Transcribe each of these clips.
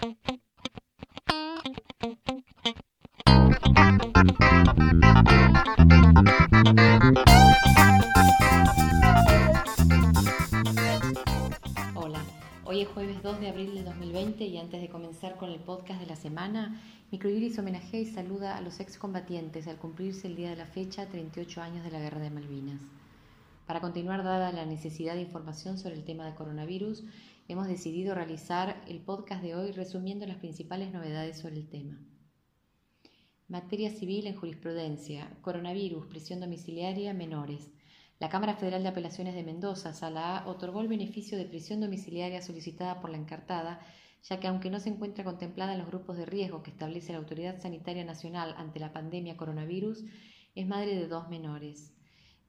Hola, hoy es jueves 2 de abril de 2020 y antes de comenzar con el podcast de la semana, Microiris homenajea y saluda a los excombatientes al cumplirse el día de la fecha 38 años de la Guerra de Malvinas. Para continuar, dada la necesidad de información sobre el tema de coronavirus, hemos decidido realizar el podcast de hoy resumiendo las principales novedades sobre el tema. Materia civil en jurisprudencia, coronavirus, prisión domiciliaria, menores. La Cámara Federal de Apelaciones de Mendoza, Sala A, otorgó el beneficio de prisión domiciliaria solicitada por la encartada, ya que aunque no se encuentra contemplada en los grupos de riesgo que establece la Autoridad Sanitaria Nacional ante la pandemia coronavirus, es madre de dos menores.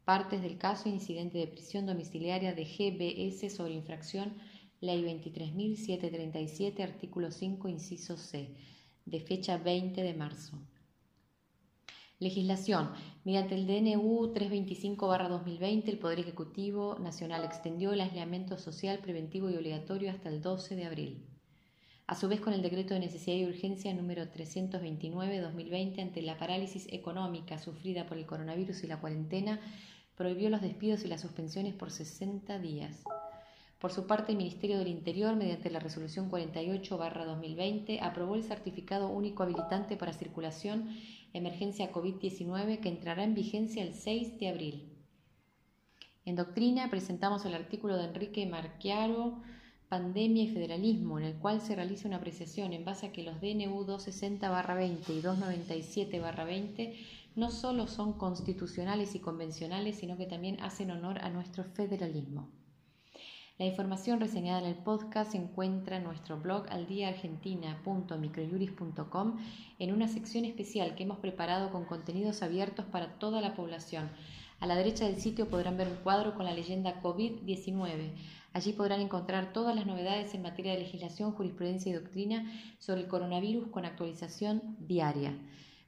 Partes del caso incidente de prisión domiciliaria de GBS sobre infracción Ley 23.737, artículo 5, inciso C, de fecha 20 de marzo. Legislación. Mediante el DNU 325-2020, el Poder Ejecutivo Nacional extendió el aislamiento social preventivo y obligatorio hasta el 12 de abril. A su vez, con el decreto de necesidad y urgencia número 329-2020, ante la parálisis económica sufrida por el coronavirus y la cuarentena, prohibió los despidos y las suspensiones por 60 días. Por su parte, el Ministerio del Interior, mediante la Resolución 48-2020, aprobó el certificado único habilitante para circulación emergencia COVID-19 que entrará en vigencia el 6 de abril. En doctrina presentamos el artículo de Enrique Marchiaro, Pandemia y Federalismo, en el cual se realiza una apreciación en base a que los DNU 260-20 y 297-20 no solo son constitucionales y convencionales, sino que también hacen honor a nuestro federalismo. La información reseñada en el podcast se encuentra en nuestro blog aldiaargentina.microjuris.com en una sección especial que hemos preparado con contenidos abiertos para toda la población. A la derecha del sitio podrán ver un cuadro con la leyenda COVID-19. Allí podrán encontrar todas las novedades en materia de legislación, jurisprudencia y doctrina sobre el coronavirus con actualización diaria.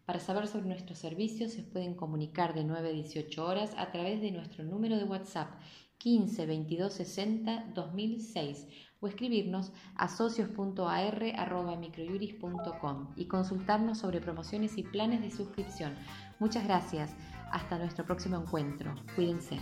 Para saber sobre nuestros servicios se pueden comunicar de 9 a 18 horas a través de nuestro número de WhatsApp 15 22 60 2006 o escribirnos a socios.ar.microjuris.com y consultarnos sobre promociones y planes de suscripción. Muchas gracias. Hasta nuestro próximo encuentro. Cuídense.